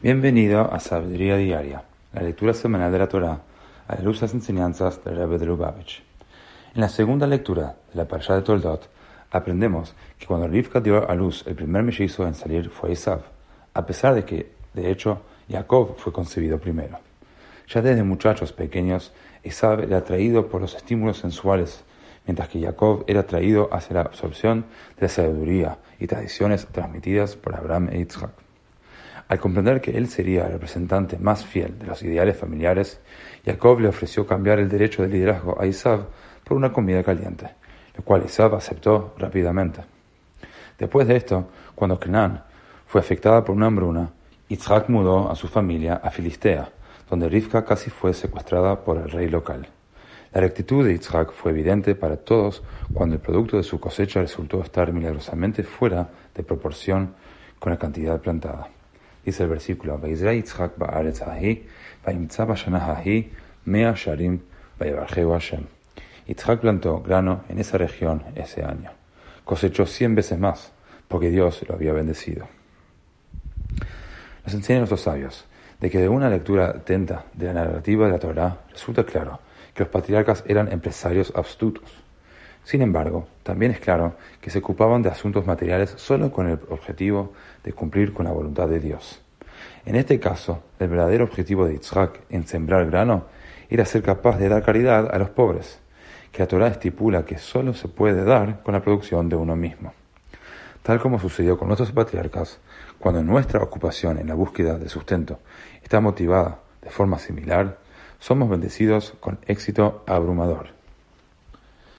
Bienvenido a Sabiduría Diaria, la lectura semanal de la Torá a la luz de las enseñanzas del Rebbe de Lubavitch. En la segunda lectura de la Parashá de Toldot, aprendemos que cuando Rivka dio a luz el primer mellizo en salir fue Isav, a pesar de que, de hecho, Jacob fue concebido primero. Ya desde muchachos pequeños, Isav era atraído por los estímulos sensuales, mientras que Jacob era atraído hacia la absorción de la sabiduría y tradiciones transmitidas por Abraham e. Al comprender que él sería el representante más fiel de los ideales familiares, Jacob le ofreció cambiar el derecho de liderazgo a Isaac por una comida caliente, lo cual Isaac aceptó rápidamente. Después de esto, cuando Kenan fue afectada por una hambruna, Isaac mudó a su familia a Filistea, donde Rivka casi fue secuestrada por el rey local. La rectitud de Isaac fue evidente para todos cuando el producto de su cosecha resultó estar milagrosamente fuera de proporción con la cantidad plantada. Dice el versículo, Yitzhak plantó grano en esa región ese año. Cosechó cien veces más, porque Dios lo había bendecido. Nos enseñan los sabios de que de una lectura atenta de la narrativa de la Torah resulta claro que los patriarcas eran empresarios astutos. Sin embargo, también es claro que se ocupaban de asuntos materiales solo con el objetivo de cumplir con la voluntad de Dios. En este caso, el verdadero objetivo de Yitzhak en sembrar grano era ser capaz de dar caridad a los pobres, que la Torah estipula que solo se puede dar con la producción de uno mismo. Tal como sucedió con nuestros patriarcas, cuando nuestra ocupación en la búsqueda de sustento está motivada de forma similar, somos bendecidos con éxito abrumador.